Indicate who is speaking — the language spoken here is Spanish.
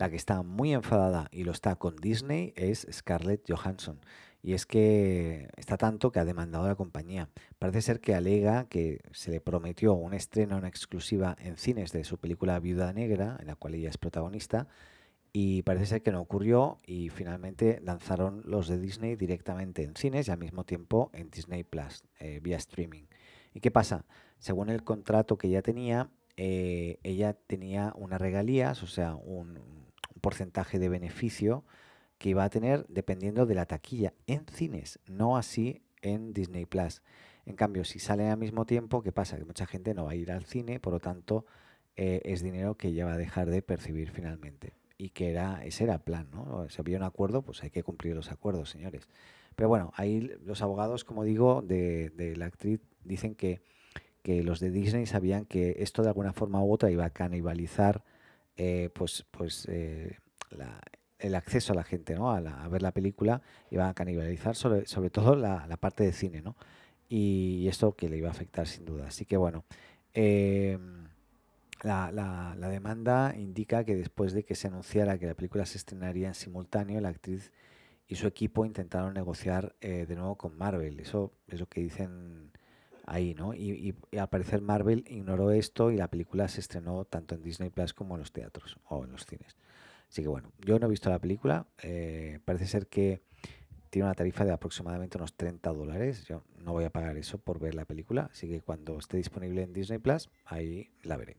Speaker 1: La que está muy enfadada y lo está con Disney es Scarlett Johansson. Y es que está tanto que ha demandado a la compañía. Parece ser que alega que se le prometió un estreno en exclusiva en cines de su película Viuda Negra, en la cual ella es protagonista, y parece ser que no ocurrió y finalmente lanzaron los de Disney directamente en cines y al mismo tiempo en Disney Plus, eh, vía streaming. ¿Y qué pasa? Según el contrato que ella tenía, eh, ella tenía unas regalías, o sea, un, un porcentaje de beneficio que iba a tener dependiendo de la taquilla en cines, no así en Disney Plus. En cambio, si sale al mismo tiempo, ¿qué pasa? Que mucha gente no va a ir al cine, por lo tanto, eh, es dinero que ella va a dejar de percibir finalmente. Y que era, ese era el plan, ¿no? Si había un acuerdo, pues hay que cumplir los acuerdos, señores. Pero bueno, ahí los abogados, como digo, de, de la actriz dicen que, que, los de Disney sabían que esto de alguna forma u otra iba a canibalizar eh, pues, pues eh, la, el acceso a la gente ¿no? a, ver la película iba a canibalizar sobre, sobre todo la, parte de cine, ¿no? Y, esto que le iba a afectar sin duda. Así que bueno, la, la, demanda indica que después de que se anunciara que la película se estrenaría en simultáneo, la actriz y su equipo intentaron negociar eh, de nuevo con Marvel. Eso es lo que dicen ahí, ¿no? Y, y, al parecer Marvel ignoró esto y la película se estrenó tanto en Disney Plus como en los teatros o en los cines. Así que bueno, yo no he visto la película. Eh, parece ser que tiene una tarifa de aproximadamente unos 30 dólares. Yo no voy a pagar eso por ver la película. Así que cuando esté disponible en Disney Plus, ahí la veré.